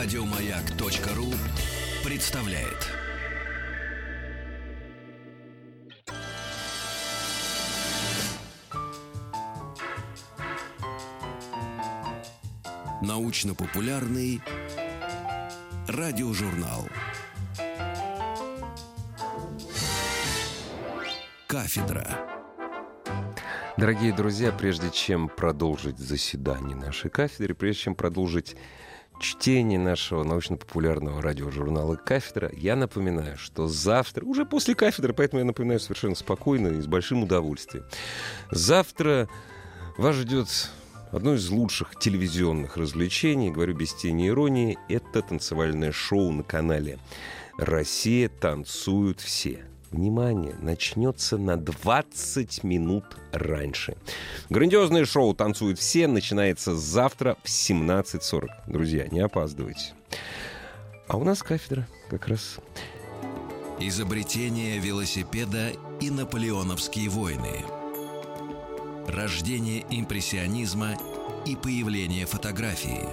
Радиомаяк.ру представляет. Научно-популярный радиожурнал. Кафедра. Дорогие друзья, прежде чем продолжить заседание нашей кафедры, прежде чем продолжить чтение нашего научно-популярного радиожурнала «Кафедра», я напоминаю, что завтра, уже после кафедры, поэтому я напоминаю совершенно спокойно и с большим удовольствием, завтра вас ждет одно из лучших телевизионных развлечений, говорю без тени иронии, это танцевальное шоу на канале «Россия. Танцуют все» внимание, начнется на 20 минут раньше. Грандиозное шоу «Танцуют все» начинается завтра в 17.40. Друзья, не опаздывайте. А у нас кафедра как раз. Изобретение велосипеда и наполеоновские войны. Рождение импрессионизма и появление фотографии.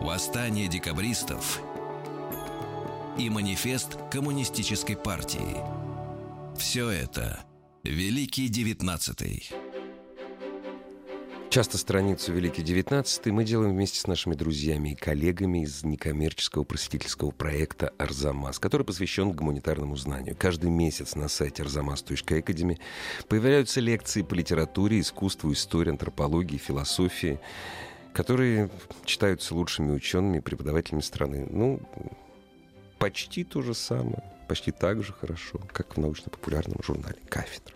Восстание декабристов – и манифест Коммунистической партии. Все это Великий Девятнадцатый. Часто страницу «Великий девятнадцатый» мы делаем вместе с нашими друзьями и коллегами из некоммерческого просветительского проекта «Арзамас», который посвящен гуманитарному знанию. Каждый месяц на сайте arzamas.academy появляются лекции по литературе, искусству, истории, антропологии, философии, которые читаются лучшими учеными и преподавателями страны. Ну, почти то же самое, почти так же хорошо, как в научно-популярном журнале «Кафедра».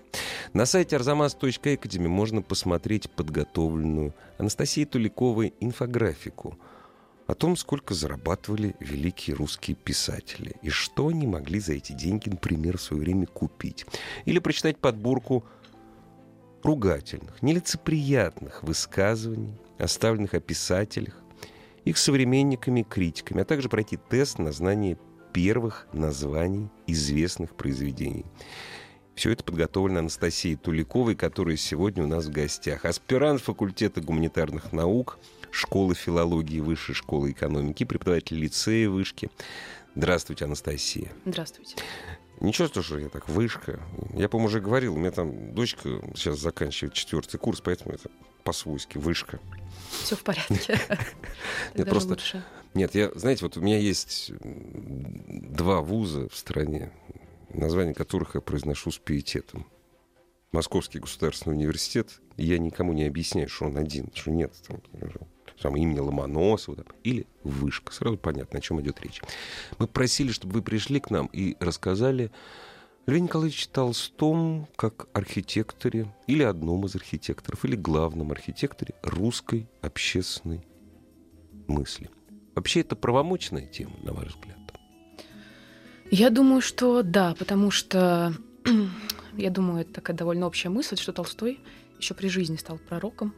На сайте arzamas.academy можно посмотреть подготовленную Анастасией Туликовой инфографику о том, сколько зарабатывали великие русские писатели и что они могли за эти деньги, например, в свое время купить. Или прочитать подборку ругательных, нелицеприятных высказываний, оставленных о писателях, их современниками и критиками, а также пройти тест на знание первых названий известных произведений. Все это подготовлено Анастасией Туликовой, которая сегодня у нас в гостях. Аспирант факультета гуманитарных наук, школы филологии Высшей школы экономики, преподаватель лицея Вышки. Здравствуйте, Анастасия. Здравствуйте. Ничего, что я так вышка. Я, по-моему, уже говорил, у меня там дочка сейчас заканчивает четвертый курс, поэтому это по-свойски вышка. Все в порядке. Нет, просто... Лучше. Нет, я, знаете, вот у меня есть два вуза в стране, название которых я произношу с пиететом. Московский государственный университет, и я никому не объясняю, что он один, что нет там, там имени Ломоносова там, или Вышка. Сразу понятно, о чем идет речь. Мы просили, чтобы вы пришли к нам и рассказали Льве Николаевиче Толстом как архитекторе или одном из архитекторов, или главном архитекторе русской общественной мысли. Вообще это правомочная тема, на ваш взгляд? Я думаю, что да, потому что я думаю, это такая довольно общая мысль, что Толстой еще при жизни стал пророком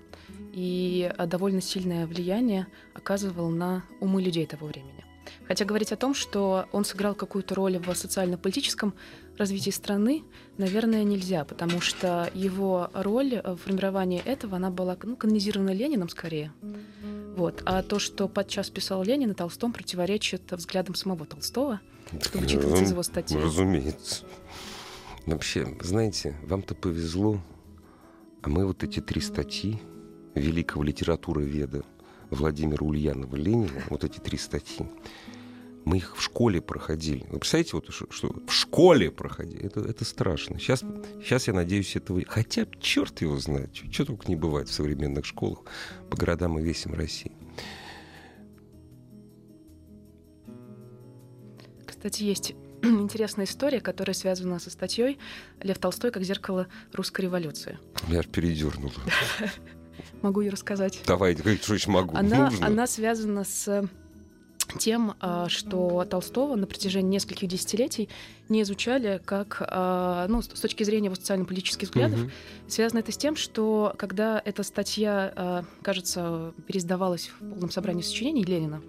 и довольно сильное влияние оказывал на умы людей того времени. Хотя говорить о том, что он сыграл какую-то роль в социально-политическом развитии страны, наверное, нельзя, потому что его роль в формировании этого, она была ну, канонизирована Лениным скорее. Вот. А то, что подчас писал Ленин, и Толстом противоречит взглядам самого Толстого, что вычитывается из его статьи. Разумеется. Вообще, знаете, вам-то повезло, а мы вот эти три статьи великого литература веда Владимира Ульянова Ленина, вот эти три статьи, мы их в школе проходили. Вы представляете, вот, что, в школе проходили? Это, это страшно. Сейчас, сейчас я надеюсь, этого... Хотя, черт его знает, что, что только не бывает в современных школах по городам и весям России. Кстати, есть интересная история, которая связана со статьей «Лев Толстой как зеркало русской революции». Я передернула. Могу ее рассказать. Давайте, что еще могу? Она, она связана с тем, а, что Толстого на протяжении нескольких десятилетий не изучали как, а, ну, с точки зрения его социально-политических взглядов. Угу. Связано это с тем, что когда эта статья, а, кажется, пересдавалась в полном собрании сочинений Ленина,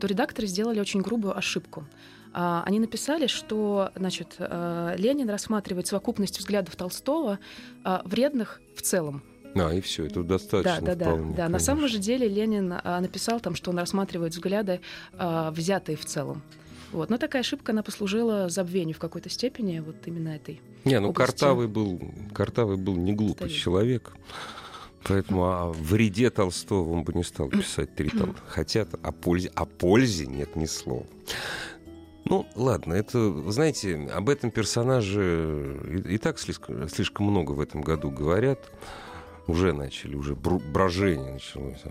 то редакторы сделали очень грубую ошибку. Они написали, что значит, Ленин рассматривает совокупность взглядов Толстого вредных в целом А, и все, это достаточно. Да, да, вполне, да. да. На самом же деле Ленин а, написал там, что он рассматривает взгляды, а, взятые в целом. Вот. Но такая ошибка, она послужила забвению в какой-то степени вот именно этой Не, ну области. Картавый был, Картавый был не глупый Стоит. человек. Поэтому о вреде Толстого он бы не стал писать три тома. Хотя о пользе, о пользе нет ни слова. Ну, ладно, это, знаете, об этом персонаже и, и так слишком, слишком много в этом году говорят. Уже начали, уже брожение началось.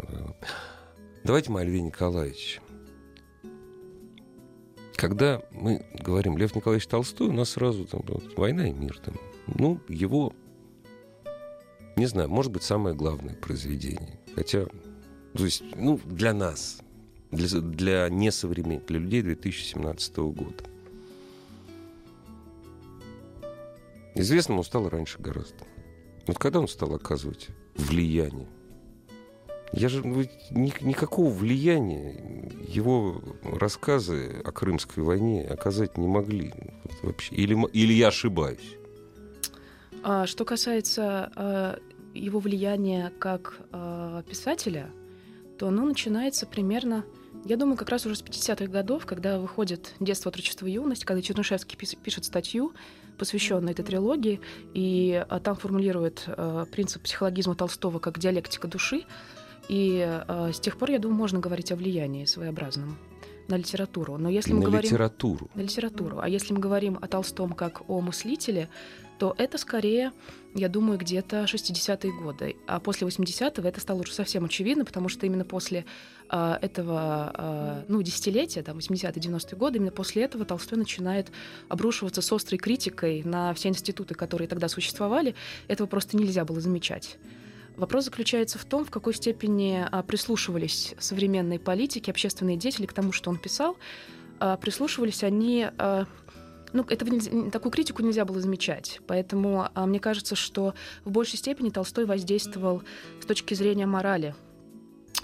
Давайте мы о Льве Николаевиче. Когда мы говорим Лев Николаевич Толстой, у нас сразу там вот, война и мир. Там. Ну, его, не знаю, может быть, самое главное произведение. Хотя, то есть, ну, для нас, для, для несовременных, для людей 2017 года. Известным он стал раньше гораздо. Вот когда он стал оказывать влияние? Я же ну, ни- никакого влияния его рассказы о Крымской войне оказать не могли Вот вообще. Или, или я ошибаюсь? А что касается а, его влияния как а, писателя, то оно начинается примерно, я думаю, как раз уже с 50-х годов, когда выходит «Детство, отрочество, юность», когда Чернышевский пишет статью, посвященную этой трилогии, и а, там формулирует а, принцип психологизма Толстого как диалектика души. И а, с тех пор, я думаю, можно говорить о влиянии своеобразном на литературу. Но если мы на говорим литературу. на литературу. А если мы говорим о Толстом как о мыслителе, то это скорее, я думаю, где-то 60-е годы. А после 80-го это стало уже совсем очевидно, потому что именно после а, этого, а, ну, десятилетия, там, 80-е, 90-е годы, именно после этого Толстой начинает обрушиваться с острой критикой на все институты, которые тогда существовали. Этого просто нельзя было замечать. Вопрос заключается в том, в какой степени а, прислушивались современные политики, общественные деятели к тому, что он писал. Прислушивались они... ну, этого нельзя- такую критику нельзя было замечать. Поэтому а, мне кажется, что в большей степени Толстой воздействовал с точки зрения морали,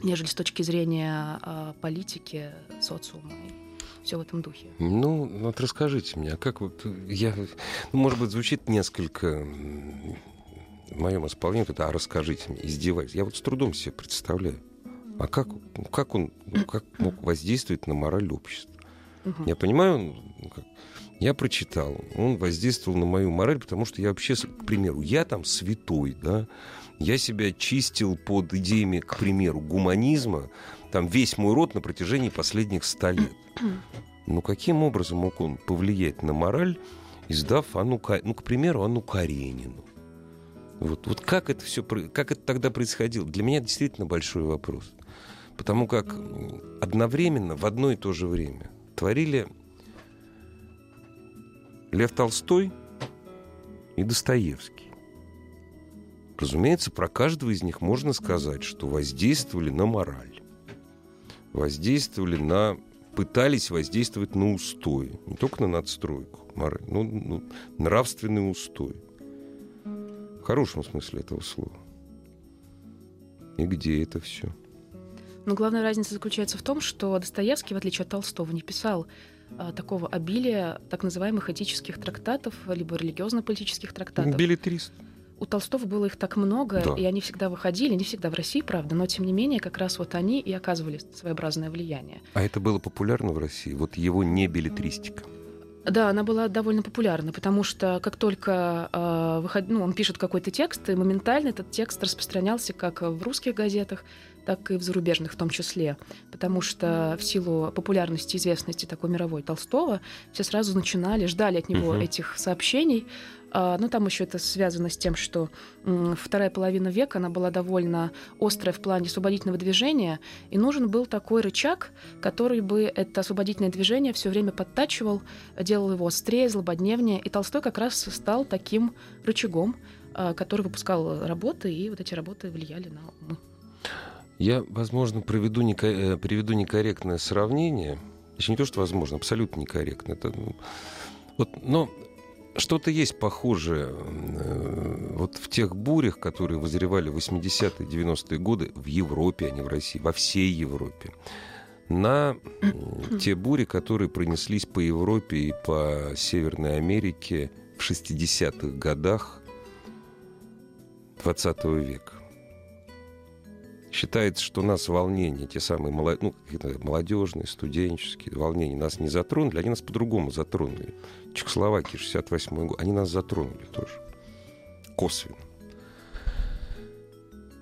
нежели с точки зрения а, политики, социума все в этом духе. Ну, вот расскажите мне, а как вот я, ну, может быть, звучит несколько в моем исполнении, это, а расскажите мне, издеваюсь. Я вот с трудом себе представляю. А как, как он ну, как мог воздействовать на мораль общества? Мгм. Я понимаю, ну, как- я прочитал, он воздействовал на мою мораль, потому что я вообще, к примеру, я там святой, да, я себя чистил под идеями, к примеру, гуманизма, там весь мой род на протяжении последних ста лет. Ну, каким образом мог он повлиять на мораль, издав Анну, ну, к примеру, Анну Каренину? Вот, вот как это все, как это тогда происходило? Для меня действительно большой вопрос. Потому как м, одновременно, в одно и то же время творили Лев Толстой и Достоевский. Разумеется, про каждого из них можно сказать, что воздействовали на мораль. Воздействовали на... Пытались воздействовать на устои. Не только на надстройку. мораль, но ну, нравственный устой. В хорошем смысле этого слова. И где это все? Но главная разница заключается в том, что Достоевский, в отличие от Толстого, не писал такого обилия так называемых этических трактатов, либо религиозно-политических трактатов. Билетрист. У Толстого было их так много, Да. и они всегда выходили, не всегда в России, правда, но тем не менее, как раз вот они и оказывали своеобразное влияние. А это было популярно в России? Вот его не билетристика. Да, она была довольно популярна, потому что как только э, выход... ну, он пишет какой-то текст, и моментально этот текст распространялся как в русских газетах, так и в зарубежных в том числе. Потому что в силу популярности и известности такой мировой Толстого все сразу начинали, ждали от него Мгм. этих сообщений. А, ну, там еще это связано с тем, что вторая половина века, она была довольно острая в плане освободительного движения, и нужен был такой рычаг, который бы это освободительное движение все время подтачивал, делал его острее, злободневнее. И Толстой как раз стал таким рычагом, а, который выпускал работы, и вот эти работы влияли на умы. Я, возможно, проведу неко- э, приведу некорректное сравнение. Еще не то, что возможно, абсолютно некорректно. Это, ну, вот, но что-то есть похожее э, вот в тех бурях, которые возревали в 80-е, 90-е годы в Европе, а не в России, во всей Европе. На те бури, которые пронеслись по Европе и по Северной Америке в 60-х годах 20 века. Считается, что нас волнения, те самые ну, молодежные, студенческие волнения, нас не затронули, они нас по-другому затронули. Чехословакия, 68 год, они нас затронули тоже. Косвенно.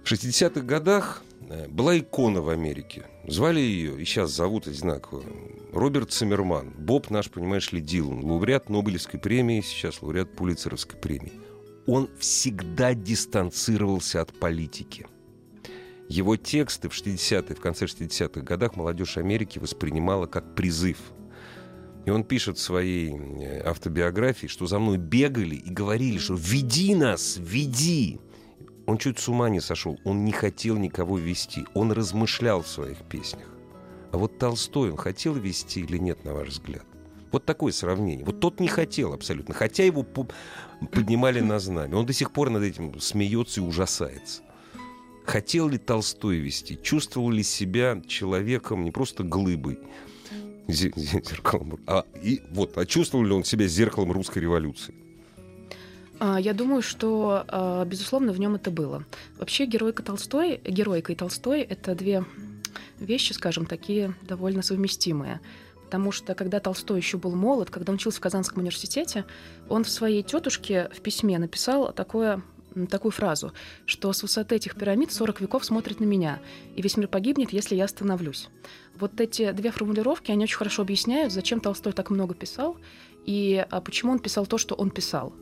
В 60-х годах э, была икона в Америке. Звали ее, и сейчас зовут одинаково, Роберт Циммерман. Боб наш, понимаешь ли, Дилан. Лауреат Нобелевской премии, сейчас лауреат Пулицеровской премии. Он всегда дистанцировался от политики. Его тексты в 60-е, в конце 60-х годах молодежь Америки воспринимала как призыв. И он пишет в своей э, автобиографии, что за мной бегали и говорили, что «веди нас, веди!» Он чуть с ума не сошел, он не хотел никого вести, он размышлял в своих песнях. А вот Толстой, он хотел вести или нет, на ваш взгляд? Вот такое сравнение. Вот тот не хотел абсолютно, хотя его поднимали на знамя. Он до сих пор над этим смеется и ужасается. Хотел ли Толстой вести? Чувствовал ли себя человеком не просто глыбой, зеркалом, а, и, вот, а чувствовал ли он себя зеркалом русской революции? А, я думаю, что, а, безусловно, в нем это было. Вообще, геройка Толстой, геройка и Толстой — это две вещи, скажем, такие довольно совместимые. Потому что когда Толстой еще был молод, когда он учился в Казанском университете, он в своей тетушке в письме написал такое такую фразу, что с высоты этих пирамид 40 веков смотрит на меня, и весь мир погибнет, если я остановлюсь. Вот эти две формулировки, они очень хорошо объясняют, зачем Толстой так много писал, и а, почему он писал то, что он писал.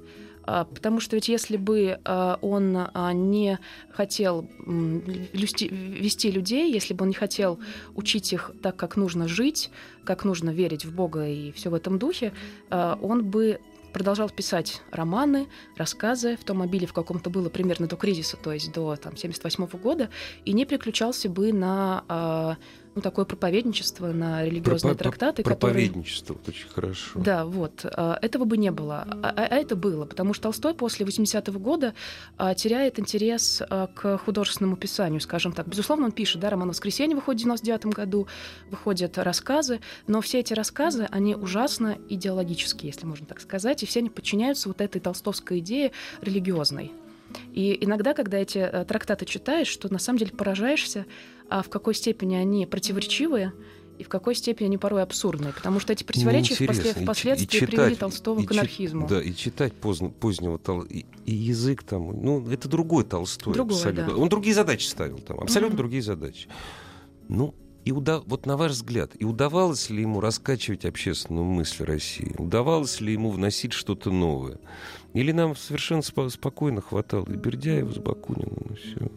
А, потому что ведь если бы а, он не хотел вести людей, если бы он не хотел учить их так, как нужно жить, как нужно верить в Бога и все в этом духе, он бы продолжал писать романы, рассказы в том мобиле, в каком-то было примерно до кризиса, то есть до там, 78 года, и не переключался бы на ну, такое проповедничество на религиозные Пропа- трактаты. Проповедничество, которые... очень хорошо. Да, вот. А, этого бы не было. А, а, а это было, потому что Толстой после 80-го года а, теряет интерес к художественному писанию, скажем так. Безусловно, он пишет, да, роман «Воскресенье» выходит в 99 году, выходят рассказы, но все эти рассказы, они ужасно идеологические, если можно так сказать, и все они подчиняются вот этой толстовской идее религиозной. И иногда, когда эти э, трактаты читаешь, что на самом деле поражаешься, а в какой степени они противоречивые, и в какой степени они порой абсурдные, потому что эти противоречия впослед... впоследствии и, читать, привели Толстого и, к анархизму. Да, и читать поздно, позднего Тол... и, и язык там, ну, это другой Толстой. Другой, абсолютно. Да. Он другие задачи ставил там, абсолютно mm-hmm. другие задачи. Ну, и уда... вот на ваш взгляд, и удавалось ли ему раскачивать общественную мысль России? Удавалось ли ему вносить что-то новое? Или нам совершенно сп- спокойно хватало и Бердяева с Бакуниным, и все?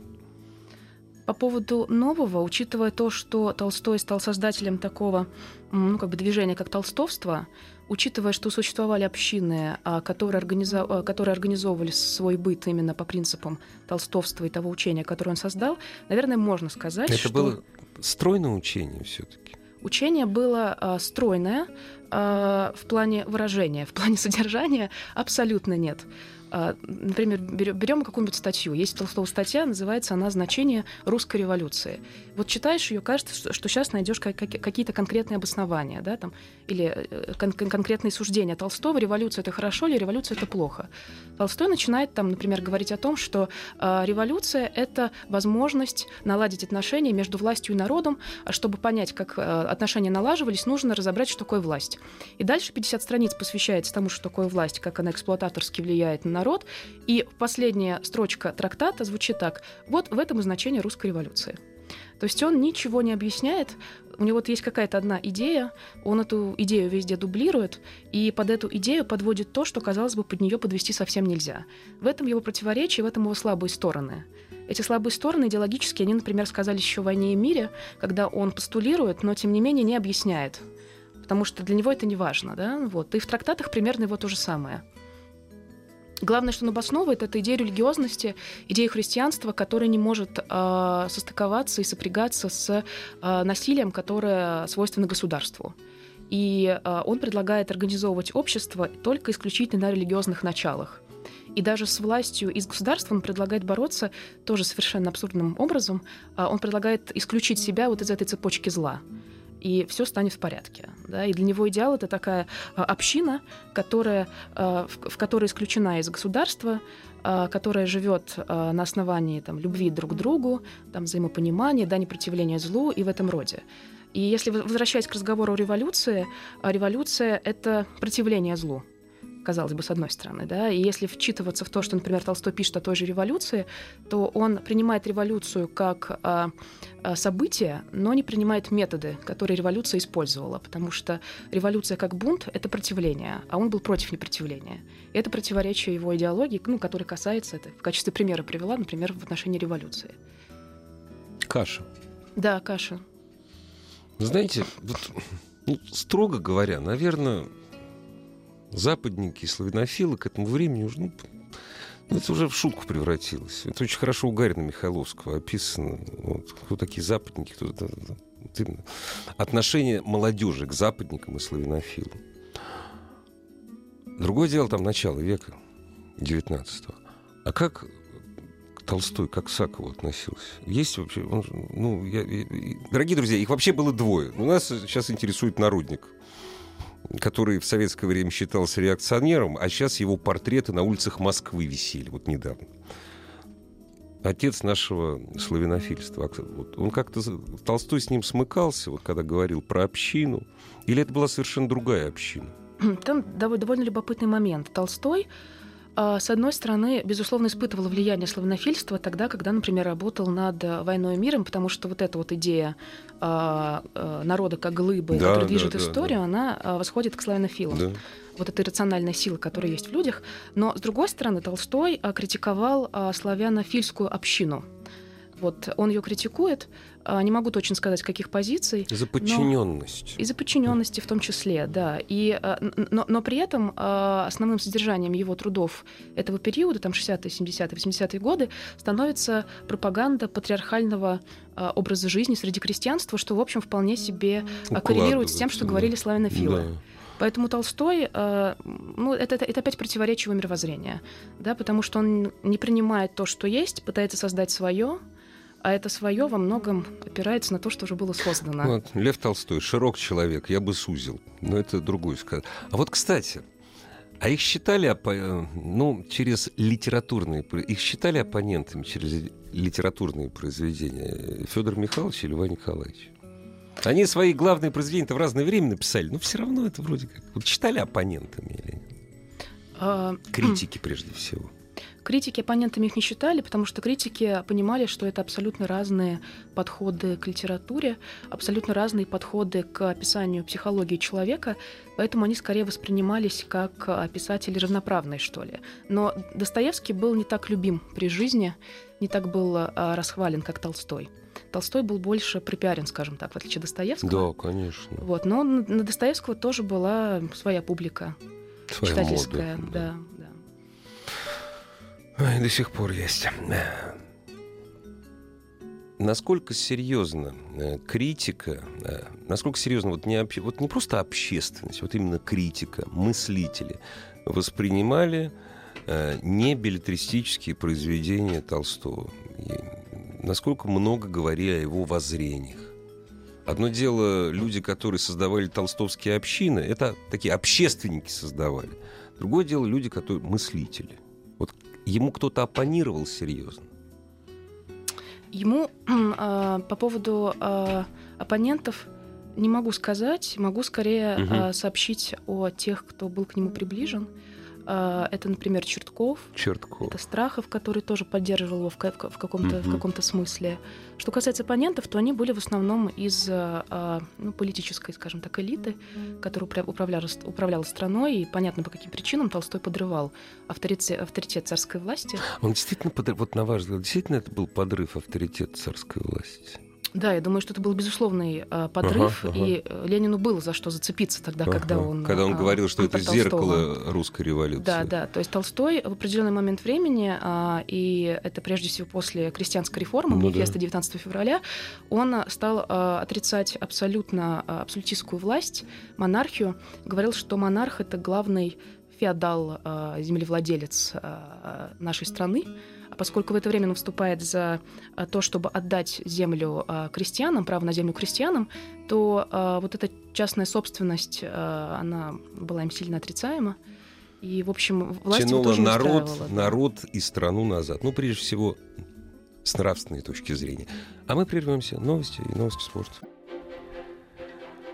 По поводу нового, учитывая то, что Толстой стал создателем такого ну, как бы движения, как толстовство, учитывая, что существовали общины, а, которые, организов... А, которые организовывали свой быт именно по принципам толстовства и того учения, которое он создал, наверное, можно сказать, Это что... было стройное учение все-таки. Учение было э, стройное в плане выражения, в плане содержания абсолютно нет. А, например, берем какую-нибудь статью. Есть Толстого статья, называется она «Значение русской революции». Вот читаешь ее, кажется, что сейчас найдешь какие-то конкретные обоснования, да, там, или э, кон- конкретные суждения Толстого, революция это хорошо или революция это плохо. Толстой начинает там, например, говорить о том, что э, революция это возможность наладить отношения между властью и народом, а чтобы понять, как э, отношения налаживались, нужно разобрать, что такое власть. И дальше 50 страниц посвящается тому, что такое власть, как она эксплуататорски влияет на народ. И последняя строчка трактата звучит так. Вот в этом и значение русской революции. То есть он ничего не объясняет, у него вот есть какая-то одна идея, он эту идею везде дублирует, и под эту идею подводит то, что, казалось бы, под нее подвести совсем нельзя. В этом его противоречие, в этом его слабые стороны. Эти слабые стороны идеологические, они, например, сказались еще в «Войне и мире», когда он постулирует, но, тем не менее, не объясняет. Потому что для него это не важно. Да? Вот. И в трактатах примерно его то же самое. Главное, что он обосновывает, это идея религиозности, идея христианства, которая не может э, состыковаться и сопрягаться с э, насилием, которое свойственно государству. И э, он предлагает организовывать общество только исключительно на религиозных началах. И даже с властью и с государством он предлагает бороться тоже совершенно абсурдным образом. Он предлагает исключить себя вот из этой цепочки зла. И все станет в порядке. Да? И для него идеал это такая а, община, которая, а, в, которой исключена из государства, а, которая живет на основании там, любви друг к другу, там, взаимопонимания, да, непротивления злу и в этом роде. И если возвращаясь к разговору о революции, революция — это противление злу казалось бы, с одной стороны, да, и если вчитываться в то, что, например, Толстой пишет о той же революции, то он принимает революцию как а, а, событие, но не принимает методы, которые революция использовала, потому что революция как бунт — это противление, а он был против непротивления. И это противоречие его идеологии, ну, который касается, это в качестве примера привела, например, в отношении революции. Каша. Да, каша. Знаете, вот, ну, строго говоря, наверное, западники и славянофилы к этому времени уже, ну, ну, это уже в шутку превратилось. Это очень хорошо у Гарина Михайловского описано. Вот, кто такие западники, кто вот отношение молодежи к западникам и славянофилам. Другое дело там начало века 19 А как Толстой, как к Сакову относился? Есть вообще... Он, ну, я, я, дорогие друзья, их вообще было двое. У нас сейчас интересует народник который в советское время считался реакционером, а сейчас его портреты на улицах Москвы висели, вот недавно. Отец нашего славянофильства. Он как-то... Толстой с ним смыкался, вот когда говорил про общину. Или это была совершенно другая община? Там довольно любопытный момент. Толстой с одной стороны, безусловно, испытывал влияние славянофильства тогда, когда, например, работал над «Войной и миром», потому что вот эта вот идея а, а, народа как глыбы, да, которая движет да, историю, да. она восходит к славянофилам. Да. Вот эта иррациональная сила, которая есть в людях. Но, с другой стороны, Толстой критиковал славянофильскую общину – вот он ее критикует, а, не могу точно сказать, каких позиций. За подчиненность. И за подчиненности в том числе, да. И, а, но, но при этом а, основным содержанием его трудов этого периода, там 60-е, 70-е, 80-е годы, становится пропаганда патриархального образа жизни среди крестьянства, что, в общем, вполне себе коррелирует с тем, что да. говорили славянофилы. Да. Поэтому Толстой, ну, это, это опять противоречие его мировоззрения, да, потому что он не принимает то, что есть, пытается создать свое, а это свое во многом опирается на то, что уже было создано. Вот, Лев Толстой, широк человек, я бы сузил. Но это другой сказ. А вот, кстати, а их считали, ну, через литературные, их считали оппонентами через литературные произведения Федор Михайлович или Льва Николаевич? Они свои главные произведения в разное время написали, но все равно это вроде как... Вот читали оппонентами или нет? А... Критики прежде всего. Критики оппонентами их не считали, потому что критики понимали, что это абсолютно разные подходы к литературе, абсолютно разные подходы к описанию психологии человека, поэтому они скорее воспринимались как писатели равноправные, что ли. Но Достоевский был не так любим при жизни, не так был а, расхвален, как Толстой. Толстой был больше припиарен, скажем так, в отличие от Достоевского. Да, конечно. Вот, но на Достоевского тоже была своя публика своя читательская, мода, да. да. Ой, до сих пор есть. Насколько серьезно э, критика, э, насколько серьезно вот не, вот не просто общественность, вот именно критика, мыслители воспринимали э, не билетристические произведения Толстого? И насколько много говорили о его воззрениях? Одно дело, люди, которые создавали толстовские общины, это такие общественники создавали. Другое дело, люди, которые мыслители. Вот ему кто-то оппонировал серьезно? Ему э, по поводу э, оппонентов не могу сказать, могу скорее угу. э, сообщить о тех, кто был к нему приближен. А, это, например, Чертков. Чертков. Это Страхов, который тоже поддерживал его в, в, каком-то, в каком-то смысле. Что касается оппонентов, то они были в основном из а, ну, политической, скажем так, элиты, которая управляла, управляла страной, и понятно, по каким причинам Толстой подрывал авторитет, авторитет царской власти. Он действительно, подрыв, вот на ваш взгляд, действительно это был подрыв авторитета царской власти? Да, я думаю, что это был безусловный э, подрыв, ага, ага. и э, Ленину было за что зацепиться тогда, ага. когда он... Когда он э, говорил, что это зеркало русской революции. Да, да, то есть Толстой в определенный момент времени, э, и это прежде всего после крестьянской реформы, ну, манифеста да. 19 февраля, он стал э, отрицать абсолютно абсолютистскую власть, монархию, говорил, что монарх — это главный феодал, э, землевладелец э, нашей страны, поскольку в это время он выступает за а, то, чтобы отдать землю а, крестьянам, право на землю крестьянам, то а, вот эта частная собственность, она была им сильно отрицаема. И, в общем, власть его Тянула тоже народ, да. народ и страну назад. Ну, прежде всего, с нравственной точки зрения. А мы прервемся. Новости и новости спорта.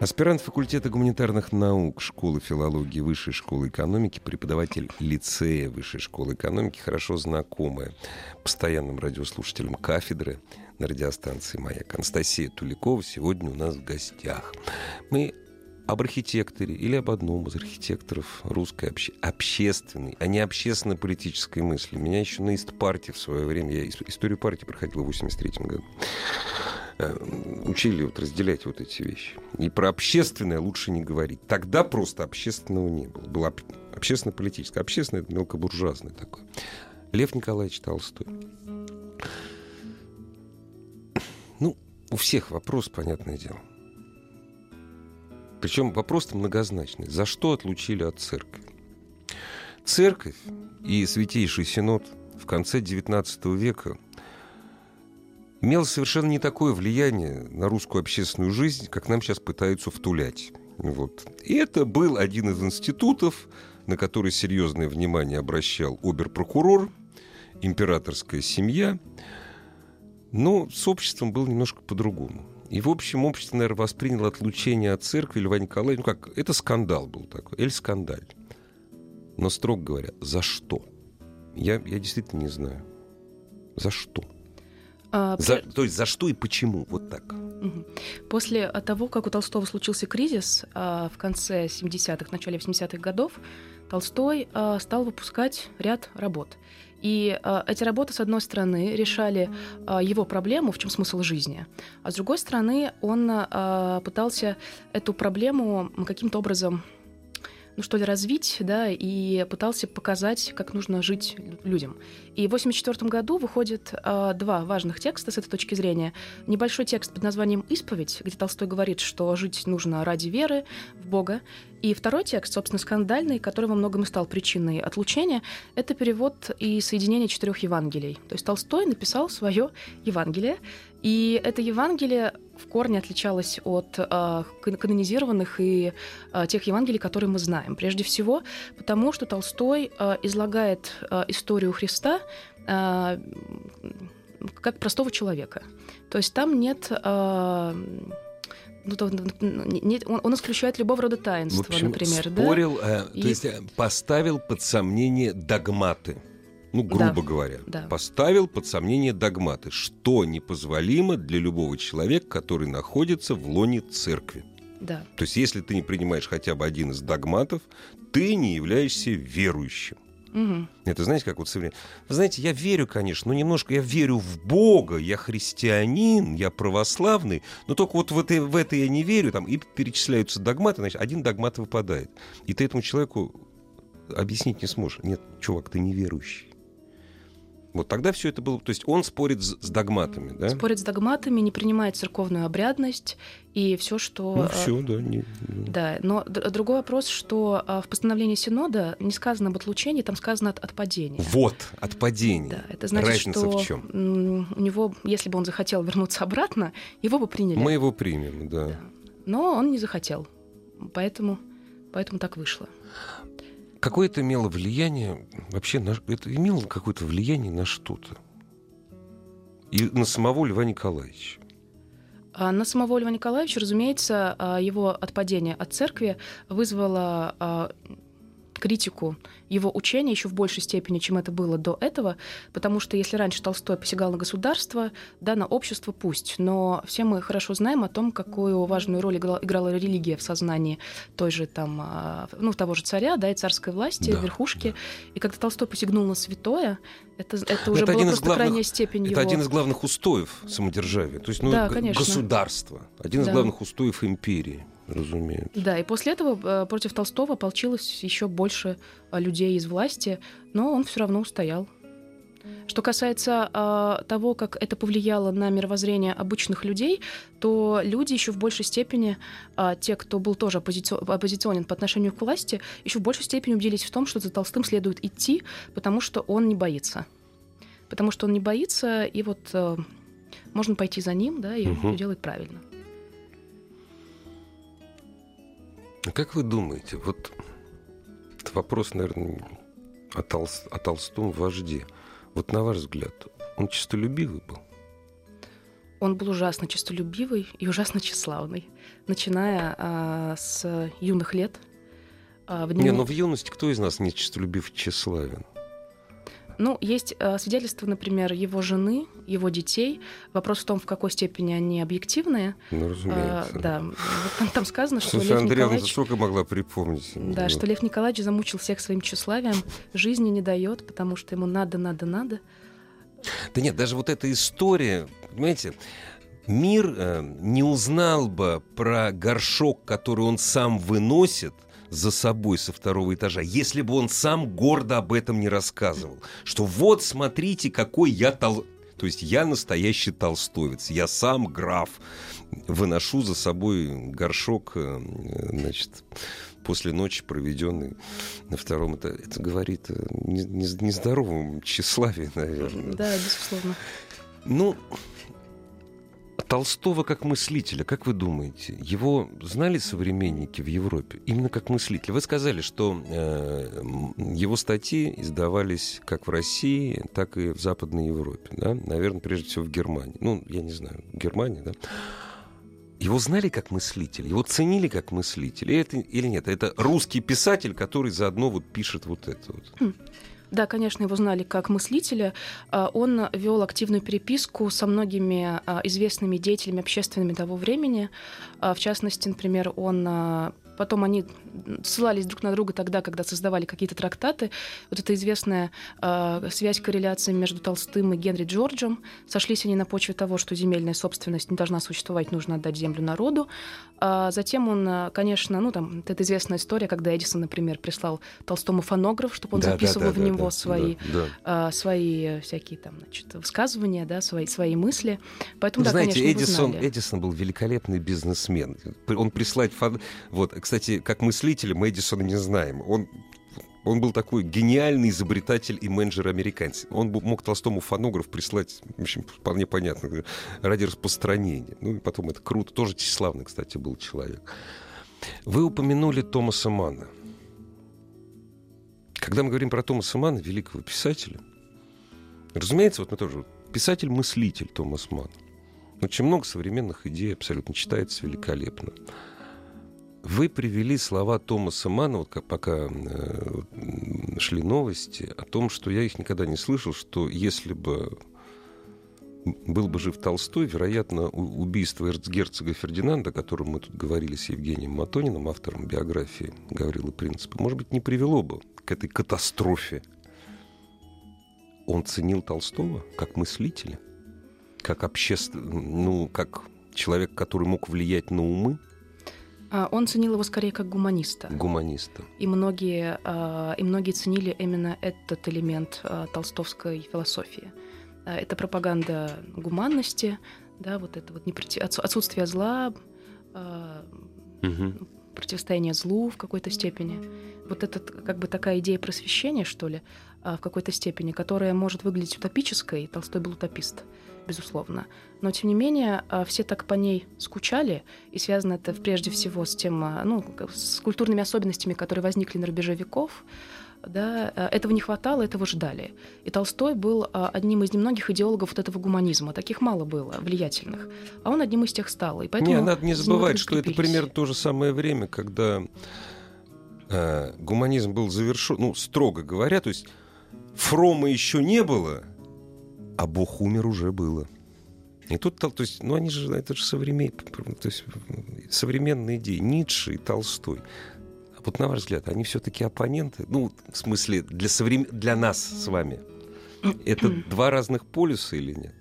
Аспирант факультета гуманитарных наук Школы филологии Высшей школы экономики, преподаватель лицея Высшей школы экономики, хорошо знакомая постоянным радиослушателям кафедры на радиостанции «Маяк». Анастасия Туликова сегодня у нас в гостях. Мы об архитекторе или об одном из архитекторов русской обще- общественной, а не общественно-политической мысли. Меня еще на партии в свое время, я ис- историю партии проходил в 83 году, учили вот разделять вот эти вещи. И про общественное лучше не говорить. Тогда просто общественного не было. Было об- общественно-политическое. Общественное — это мелкобуржуазное такое. Лев Николаевич Толстой. Ну, у всех вопрос, понятное дело. Причем вопрос многозначный. За что отлучили от церкви? Церковь и Святейший Синод в конце XIX века имел совершенно не такое влияние на русскую общественную жизнь, как нам сейчас пытаются втулять. Вот. И это был один из институтов, на который серьезное внимание обращал оберпрокурор, императорская семья. Но с обществом было немножко по-другому. И, в общем, общество, наверное, восприняло отлучение от церкви Льва Николаевича. Ну как, это скандал был такой, эль скандаль. Но, строго говоря, за что? Я, я действительно не знаю. За что? А, За, то есть за что и почему? Вот так. После а, того, как у Толстого случился кризис а, в конце 70-х, начале 80-х годов, Толстой стал выпускать ряд работ. И эти работы, с одной стороны, решали его проблему, в чем смысл жизни, а с другой стороны, он пытался эту проблему каким-то образом ну что ли, развить, да, и пытался показать, как нужно жить лю- людям. И в 1984 году выходят а, два важных текста с этой точки зрения. Небольшой текст под названием «Исповедь», где Толстой говорит, что жить нужно ради веры в Бога. И второй текст, собственно, скандальный, который во многом и стал причиной отлучения, это перевод и соединение четырех Евангелий. То есть Толстой написал свое Евангелие, и это Евангелие в корне отличалось от кан- канонизированных и а, тех Евангелий, которые мы знаем. Прежде всего, потому что Толстой а, излагает а, историю Христа м, как простого человека. То есть там нет... а, ну, то- нет, он, он исключает любого рода В таинства, общем, например. да? спорил, э, И- то есть э, поставил под сомнение догматы. Ну, грубо Да, говоря. да. Поставил под сомнение догматы, что непозволимо для любого человека, который находится в лоне церкви. Да. То есть, если ты не принимаешь хотя бы один из догматов, ты не являешься верующим. Мгм. Это знаете, как вот современ- Вы знаете, я верю, конечно, но немножко я верю в Бога, я христианин, я православный, но только вот в это, в это я не верю, там, и перечисляются догматы, значит, один догмат выпадает. И ты этому человеку объяснить не сможешь. Нет, чувак, ты неверующий. Вот тогда все это было... То есть он спорит с, с догматами, да? Спорит с догматами, не принимает церковную обрядность и все, что... Ну, а, все, да. не- Да, но д- другой вопрос, что а, в постановлении Синода не сказано об отлучении, там сказано от отпадения. Вот, от падения. Да, это значит, Разница что в чем? у него, если бы он захотел вернуться обратно, его бы приняли. Мы его примем, да. Да. Но он не захотел. Поэтому, поэтому так вышло. Какое это имело влияние вообще на, это имело какое-то влияние на что-то и на самого Льва Николаевича. А на самого Льва Николаевича, разумеется, а, его отпадение от церкви вызвало а, критику его учения еще в большей степени, чем это было до этого, потому что если раньше Толстой посягал на государство, да, на общество пусть, но все мы хорошо знаем о том, какую важную роль играла, играла религия в сознании той же там, а, ну, того же царя, да, и царской власти, Да, верхушки. И когда Толстой посягнул на святое, это, это уже Это из просто главных- крайняя степень Это его... один из главных устоев самодержавия. То есть, ну, Да, конечно. государство. Один из Да. главных устоев империи, разумеется. Да, и после этого э, против Толстого ополчилось еще больше э, людей из власти, но он все равно устоял. Что касается э, того, как это повлияло на мировоззрение обычных людей, то люди еще в большей степени, э, те, кто был тоже оппозицио- оппозиционен по отношению к власти, еще в большей степени убедились в том, что за Толстым следует идти, потому что он не боится. потому что он не боится, и вот э, можно пойти за ним, да, и Мгм. он делает правильно. А как вы думаете, вот это вопрос, наверное, о, Толс- о Толстом вожде. Вот на ваш взгляд, он честолюбивый был? Он был ужасно честолюбивый и ужасно тщеславный, начиная а, с юных лет. А, в Не, дневник- ну в юности кто из нас не честолюбив и тщеславен? Ну, есть э, свидетельства, например, его жены, его детей. Вопрос в том, в какой степени они объективные. Ну, разумеется. да, вот там, там сказано, что Слушай, Лев Андреевна, Николаевич... сколько могла припомнить? Да, что Лев Николаевич замучил всех своим тщеславием, жизни не дает, потому что ему надо, надо, надо. Да нет, даже вот эта история, понимаете, мир э, не узнал бы про горшок, который он сам выносит за собой со второго этажа, если бы он сам гордо об этом не рассказывал. Что вот, смотрите, какой я тол... То есть я настоящий толстовец, я сам граф, выношу за собой горшок, э, значит, после ночи, проведенной на втором этаже. Это говорит о не- не- нездоровом тщеславии, наверное. Да, безусловно. Ну, Толстого как мыслителя, как вы думаете, его знали современники в Европе именно как мыслителя? Вы сказали, что э, его статьи издавались как в России, так и в Западной Европе, да? Наверное, прежде всего в Германии. Ну, я не знаю, в Германии, да? Его знали как мыслителя, его ценили как мыслителя, или, это, или нет? Это русский писатель, который заодно вот пишет вот это вот. Да, конечно, его знали как мыслителя. А, Он вел активную переписку со многими а, известными деятелями общественными того времени. А, В частности, например, он потом они ссылались друг на друга тогда, когда создавали какие-то трактаты. Вот эта известная а, связь, корреляция между Толстым и Генри Джорджем. Сошлись они на почве того, что земельная собственность не должна существовать, нужно отдать землю народу. А Затем он, а, конечно, ну там, эта известная история, когда Эдисон, например, прислал Толстому фонограф, чтобы он Да, записывал да, в да, него да, свои да, да. а, свои всякие там, значит, высказывания, да, свои, свои мысли. Поэтому, Ну, да, знаете, конечно, Эдисон. Эдисон был великолепный бизнесмен. Он прислать фон... Вот, кстати, как мыслителя мы Эдисона не знаем. Он он был такой гениальный изобретатель и менеджер американец. Он мог Толстому фонограф прислать, в общем, вполне понятно, ради распространения. Ну и потом это круто. Тоже тщеславный, кстати, был человек. Вы упомянули Томаса Манна. Когда мы говорим про Томаса Манна, великого писателя, разумеется, вот мы тоже писатель-мыслитель Томас Манн. Очень много современных идей абсолютно читается великолепно. Вы привели слова Томаса Мана, вот как пока э, шли новости, о том, что я их никогда не слышал, что если бы был бы жив Толстой, вероятно, убийство эрцгерцога Фердинанда, о котором мы тут говорили с Евгением Матониным, автором биографии Гаврила Принципа, может быть, не привело бы к этой катастрофе. Он ценил Толстого как мыслителя, как общественный, ну, как человек, который мог влиять на умы Он ценил его скорее как гуманиста. гуманиста. И многие, а, и многие ценили именно этот элемент а, толстовской философии. А, Это пропаганда гуманности, да, вот это вот непроти- отсу- отсутствие зла, а, Мгм. противостояние злу в какой-то степени. Вот это как бы такая идея просвещения, что ли, а, в какой-то степени, которая может выглядеть утопической. Толстой был утопист, безусловно. Но, тем не менее, а, все так по ней скучали, и связано это прежде всего с тем, а, ну, с культурными особенностями, которые возникли на рубеже веков. Да, а, этого не хватало, этого ждали. И Толстой был одним из немногих идеологов вот этого гуманизма. Таких мало было, влиятельных. А он одним из тех стал. И поэтому Не, надо не забывать, что это примерно то же самое время, когда э, гуманизм был завершен, ну, строго говоря, то есть Фрома еще не было, а Бог умер уже было. И тут, то есть, ну, они же, это же современ... то есть, современные идеи, Ницше и Толстой. А вот на ваш взгляд, они все-таки оппоненты? Ну, в смысле, для, соврем... для нас с вами. Это два разных полюса или нет?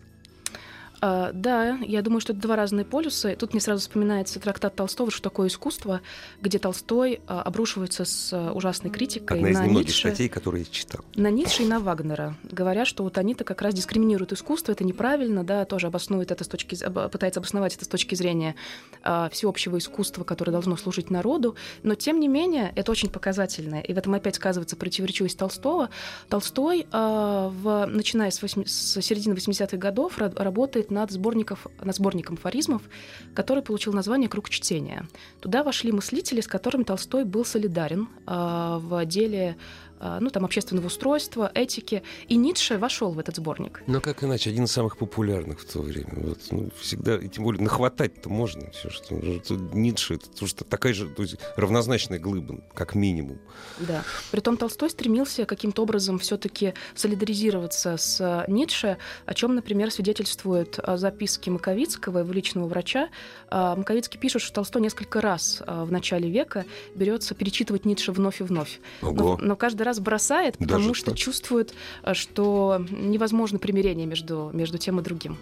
А, да, я думаю, что это два разные полюса. Тут мне сразу вспоминается трактат Толстого «Что такое искусство», где Толстой а, обрушивается с а, ужасной критикой Одна из на немногих Ницше, статей, которые я читал. на Ницше и на Вагнера, говоря, что вот они-то как раз дискриминируют искусство, это неправильно, да, тоже обоснует это с точки, пытается обосновать это с точки зрения а, всеобщего искусства, которое должно служить народу, но тем не менее это очень показательно, и в этом опять сказывается противоречивость Толстого. Толстой, а, в, начиная с, восьми- с середины 80-х годов, ра- работает над, сборников, над сборником афоризмов, который получил название «Круг чтения». Туда вошли мыслители, с которыми Толстой был солидарен а, в деле ну, там, общественного устройства, этики. И Ницше вошел в этот сборник. Но как иначе, один из самых популярных в то время. Вот, ну, всегда, и тем более нахватать-то можно. Все, что, что Ницше, это то, что такая же, то есть равнозначная глыба, как минимум. Да. Притом Толстой стремился каким-то образом все-таки солидаризироваться с Ницше, о чем, например, свидетельствуют а, записки Маковицкого, его личного врача. Маковицкий пишет, что Толстой несколько раз в начале века берется перечитывать Ницше вновь и вновь. Но, Ого. но каждый раз бросает, потому Даже что так? чувствует, а, что невозможно примирение между, между тем и другим.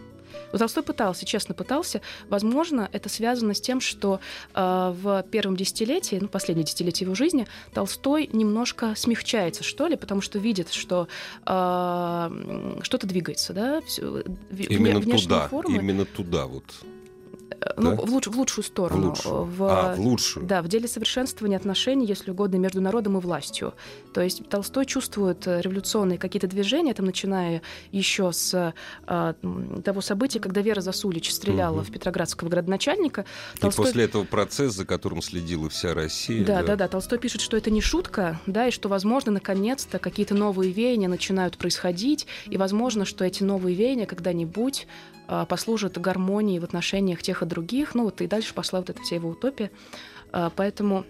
Но Толстой пытался, честно пытался. Возможно, это связано с тем, что э, в первом десятилетии, ну, последнее десятилетие его жизни, Толстой немножко смягчается, что ли, потому что видит, что э, что-то двигается, да, всё, в- Именно внешние туда, формы, именно туда вот. Ну, да? в, луч- в лучшую сторону. В лучшую. В- а, в лучшую. да, в деле совершенствования отношений, если угодно, между народом и властью. То есть Толстой чувствует э, революционные какие-то движения, там, начиная еще с м, того события, когда Вера Засулич стреляла Мгм. в петроградского градоначальника. И Толстой- после этого процесс, за которым следила вся Россия. Да, да, да. Толстой пишет, что это не шутка, да, и что, возможно, наконец-то какие-то новые веяния начинают происходить, и, возможно, что эти новые веяния когда-нибудь а, послужат гармонии в отношениях тех и других. Ну, вот и дальше пошла вот эта вся его утопия. А, Поэтому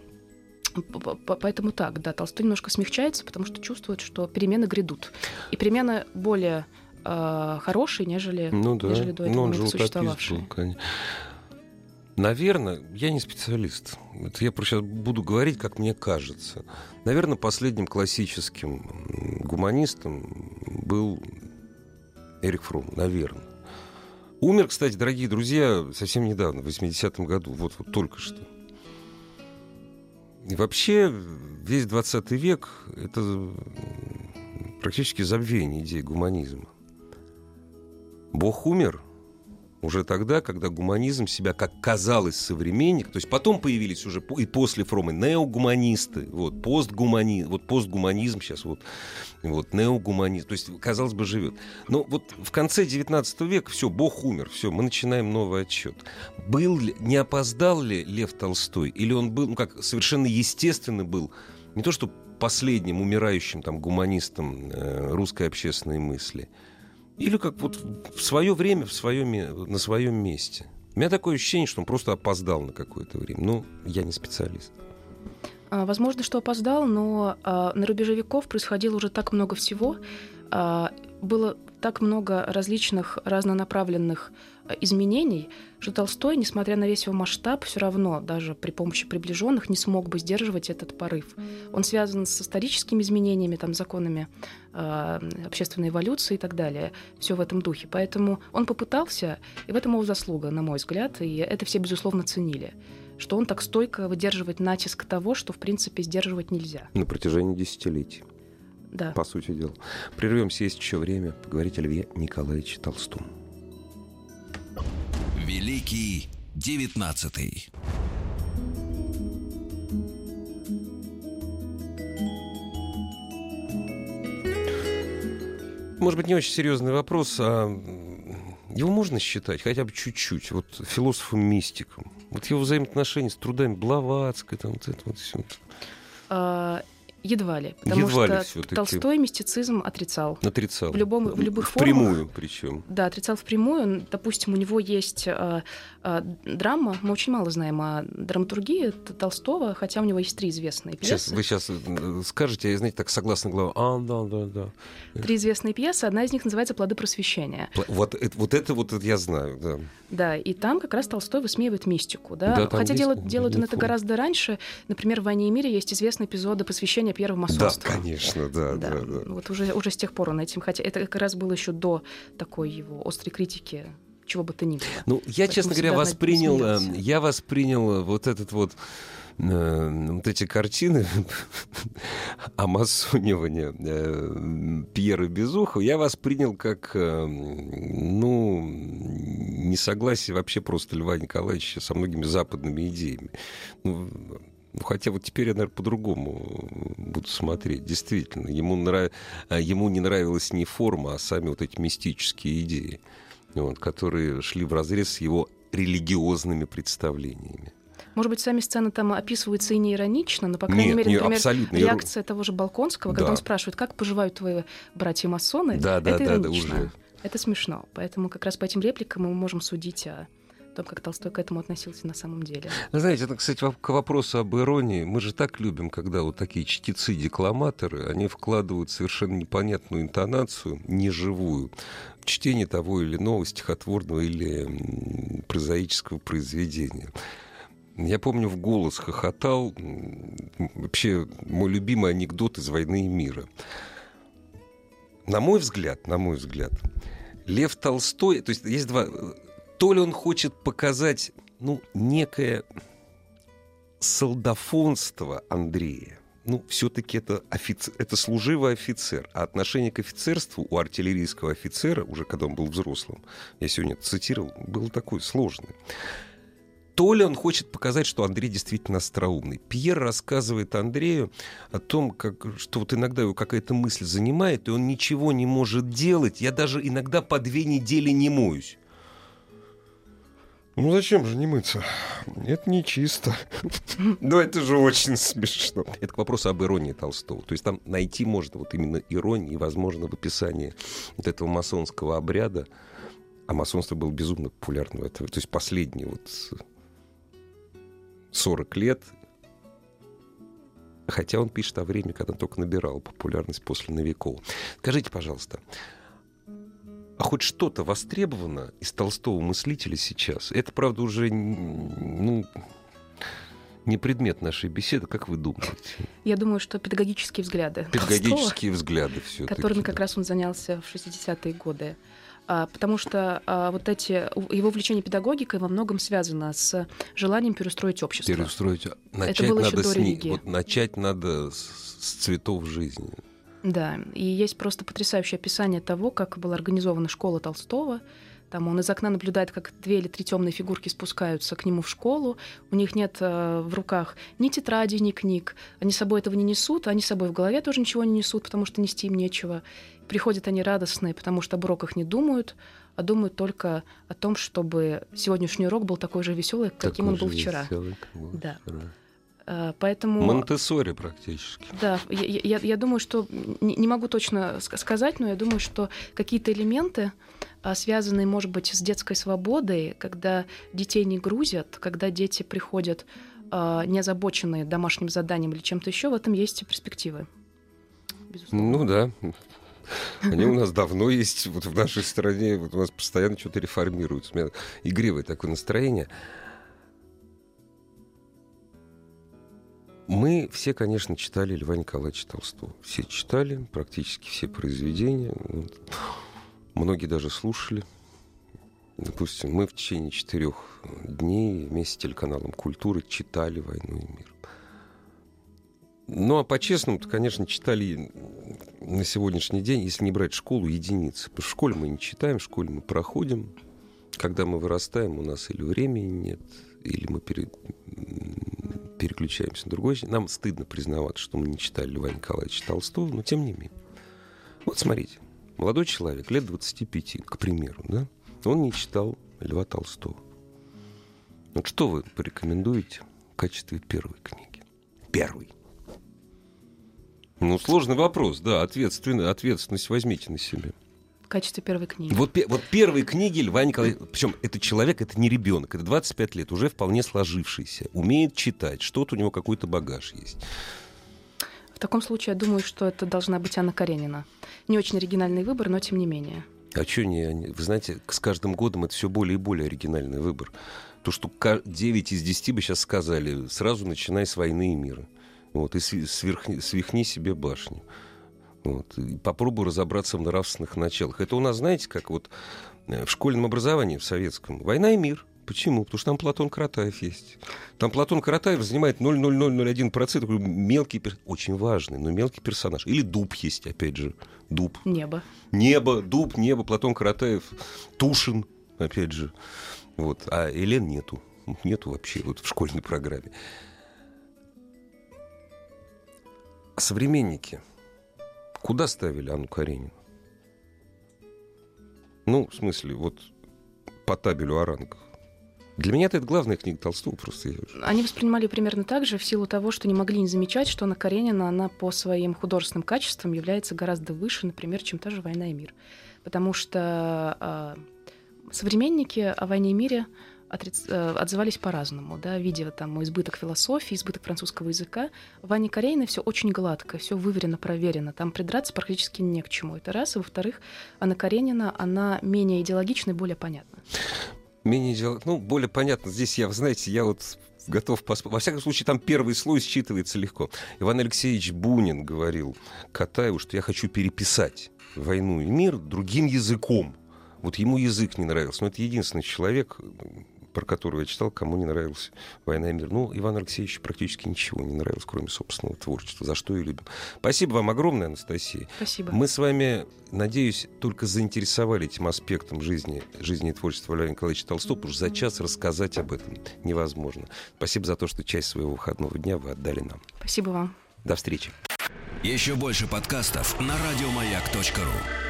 Поэтому так, да, Толстой немножко смягчается, потому что чувствует, что перемены грядут. И перемены более а, хорошие, нежели, Ну да, нежели до этого ну он же существовавшие. конечно. Наверное, я не специалист. Это я сейчас буду говорить, как мне кажется. Наверное, последним классическим гуманистом был Эрик Фром, наверное. Умер, кстати, дорогие друзья, совсем недавно, в 80-м году, вот, вот только что. И вообще весь 20 век — это практически забвение идеи гуманизма. Бог умер уже тогда, когда гуманизм себя, как казалось, современник, то есть потом появились уже и после Фрома неогуманисты, вот, постгумани, вот постгуманизм сейчас, вот, вот, неогуманизм, то есть, казалось бы, живет. Но вот в конце 19 века все, Бог умер, все, мы начинаем новый отчет. Был ли, не опоздал ли Лев Толстой, или он был, ну как, совершенно естественно был, не то что последним умирающим там гуманистом э, русской общественной мысли, или как вот в свое время, в своем, на своем месте. У меня такое ощущение, что он просто опоздал на какое-то время. Ну, я не специалист. А, Возможно, что опоздал, но а, на рубеже веков происходило уже так много всего, а, было так много различных разнонаправленных изменений, что Толстой, несмотря на весь его масштаб, все равно даже при помощи приближенных не смог бы сдерживать этот порыв. Он связан с историческими изменениями, там, законами а, общественной эволюции и так далее. Все в этом духе. Поэтому он попытался, и в этом его заслуга, на мой взгляд, и это все, безусловно, ценили что он так стойко выдерживает натиск того, что, в принципе, сдерживать нельзя. На протяжении десятилетий, Да. по сути дела. Прервемся, есть еще время поговорить о Льве Николаевиче Толстом. Великий девятнадцатый. Может быть, не очень серьезный вопрос, а его можно считать хотя бы чуть-чуть вот философом-мистиком. Вот его взаимоотношения с трудами Блаватской, там вот это вот все. Едва ли. Потому Едва ли что всё-таки. Толстой мистицизм отрицал. Отрицал. В любом- в любых Впрямую причем. Да, отрицал впрямую. Допустим, у него есть а, а, драма. Мы очень мало знаем о драматургии Толстого, хотя у него есть три известные Сейчас, пьесы. вы сейчас скажете, я, знаете, так согласно главу. А, да, да, да. Три известные пьесы. Одна из них называется «Плоды просвещения». Вот, это- вот это вот это я знаю, да. Да, и там как раз Толстой высмеивает мистику. Да? Да, Хотя есть делают, делают он это гораздо раньше. Например, в «Войне и мире» есть известные эпизоды посвящения первого Да, масонства. конечно, да, да, да. Вот уже, уже с тех пор он этим, хотя это как раз было еще до такой его острой критики чего бы то ни было. Ну, я, Поэтому честно говоря, воспринял, э, я воспринял вот этот вот э, вот эти картины амазонивания э, Пьера Безухова я воспринял как, э, ну, несогласие вообще просто Льва Николаевича со многими западными идеями. Ну, ну, хотя вот теперь я, наверное, по-другому буду смотреть. Действительно, ему, нрав... э, ему не нравилась не форма, а сами вот эти мистические идеи, вот, которые шли в разрез с его религиозными представлениями. Может быть, сами сцены там описываются и не иронично, но, по крайней Нет, мере, не, например, абсолютно. реакция того же Балконского, когда Да. он спрашивает, как поживают твои братья-масоны, Да, да, это да, да, иронично. уже. Это смешно. Поэтому как раз по этим репликам мы можем судить о том, как Толстой к этому относился на самом деле. Вы Знаете, это, кстати, к вопросу об иронии. Мы же так любим, когда вот такие чтецы-декламаторы, они вкладывают совершенно непонятную интонацию, неживую, в чтение того или иного стихотворного или прозаического произведения. Я помню, в голос хохотал. Вообще, мой любимый анекдот из «Войны и мира». На мой взгляд, на мой взгляд, Лев Толстой, то есть есть два... То ли он хочет показать, ну, некое солдафонство Андрея. Ну, все-таки это, офицер, это служивый офицер. А отношение к офицерству у артиллерийского офицера, уже когда он был взрослым, я сегодня цитировал, было такое сложное. То ли он хочет показать, что Андрей действительно остроумный. Пьер рассказывает Андрею о том, как, что вот иногда его какая-то мысль занимает, и он ничего не может делать. Я даже иногда по две недели не моюсь. Ну зачем же не мыться? Это не чисто. Ну это же очень смешно. Это к вопросу об иронии Толстого. То есть там найти можно вот именно иронии, возможно, в описании вот этого масонского обряда. А масонство было безумно популярно в это. То есть последние вот 40 лет. Хотя он пишет о времени, когда только набирал популярность после Новикова. Скажите, пожалуйста, а хоть что-то востребовано из толстого мыслителя сейчас? Это, правда, уже ну, не предмет нашей беседы, как вы думаете? Я думаю, что педагогические взгляды Педагогические взгляды все Толстого, которыми как раз он занялся в 60-е годы. А, потому что а, вот эти его увлечение педагогикой во многом связано с желанием переустроить общество. Переустроить. Начать было еще надо до с религии. Вот начать надо с, с цветов жизни. Да, и есть просто потрясающее описание того, как была организована школа Толстого. Там он из окна наблюдает, как две или три темные фигурки спускаются к нему в школу. У них нет э, в руках ни тетради, ни книг. Они с собой этого не несут, они с собой в голове тоже ничего не несут, потому что нести им нечего. Приходят они радостные, потому что об уроках не думают, а думают только о том, чтобы сегодняшний урок был такой же веселый, каким Такой он был вчера. веселый, как был Да. вчера. Э, Поэтому... Монтессори практически. Да, я, я, я думаю, что не, не могу точно ска- сказать, но я думаю, что какие-то элементы, а, связанные, может быть, с детской свободой, когда детей не грузят, когда дети приходят а, не озабоченные домашним заданием или чем-то еще, в этом есть перспективы. Безусловно. Ну да. Они у нас давно есть, вот в нашей стране, вот у нас постоянно что-то реформируется. У меня игривое такое настроение. Мы все, конечно, читали Льва Николаевича Толстого. Все читали, практически все произведения. Вот. Многие даже слушали. Допустим, мы в течение четырех дней вместе с телеканалом «Культура» читали «Войну и мир». Ну, а по-честному-то, конечно, читали на сегодняшний день, если не брать школу, единицы. Потому что в школе мы не читаем, в школе мы проходим. Когда мы вырастаем, у нас или времени нет, или мы пере- переключаемся на другой. Нам стыдно признаваться, что мы не читали Льва Николаевича Толстого, но тем не менее. Вот смотрите, молодой человек, лет 25, к примеру, да? Он не читал Льва Толстого. Вот что вы порекомендуете в качестве первой книги? Первой. Ну, сложный вопрос, да, ответственность, ответственность возьмите на себя. Качестве первой книги. Вот, вот первые книги Льва Николаевича, причем это человек, это не ребенок, это 25 лет, уже вполне сложившийся, умеет читать, что-то у него какой-то багаж есть. В таком случае, я думаю, что это должна быть Анна Каренина. Не очень оригинальный выбор, но тем не менее. А что не... Вы знаете, с каждым годом это все более и более оригинальный выбор. То, что ка- 9 из 10 бы сейчас сказали, сразу начинай с войны и мира. Вот, и сверхни- свихни себе башню. Вот, и попробуй разобраться в нравственных началах. Это у нас, знаете, как вот э, в школьном образовании, в советском, «Война и мир». Почему? Потому что там Платон Каратаев есть. Там Платон Каратаев занимает 0,0001%. Мелкий, очень важный, но мелкий персонаж. Или дуб есть, опять же. Дуб. Небо. Небо, дуб, небо, Платон Каратаев, Тушин, опять же. Вот. А Элен нету. Нету вообще вот в школьной программе. Современники куда ставили Анну Каренину? Ну, в смысле, вот по табелю о рангах. Для меня это главная книга Толстого просто. Они воспринимали примерно так же в силу того, что не могли не замечать, что Анна Каренина, она по своим художественным качествам является гораздо выше, например, чем та же «Война и мир». Потому что э, современники о «Войне и мире» отрец... Э, отзывались по-разному, да, видя там избыток философии, избыток французского языка. В Анне Карениной все очень гладко, все выверено, проверено. Там придраться практически не к чему. Это раз. И во-вторых, Анна Каренина, она менее идеологична и более понятна менее идеал... ну, более понятно. Здесь я, знаете, я вот готов поспорить. Во всяком случае, там первый слой считывается легко. Иван Алексеевич Бунин говорил Катаеву, что я хочу переписать «Войну и мир» другим языком. Вот ему язык не нравился. Но это единственный человек, про которую я читал, кому не нравилась «Война и мир». Ну, Иван Алексеевич практически ничего не нравилось, кроме собственного творчества, за что и любим. Спасибо вам огромное, Анастасия. Спасибо. Мы с вами, надеюсь, только заинтересовали этим аспектом жизни, жизни и творчества Валерия Николаевича Толстого, потому что за час рассказать об этом невозможно. Спасибо за то, что часть своего выходного дня вы отдали нам. Спасибо вам. До встречи. Еще больше подкастов на радиомаяк.ру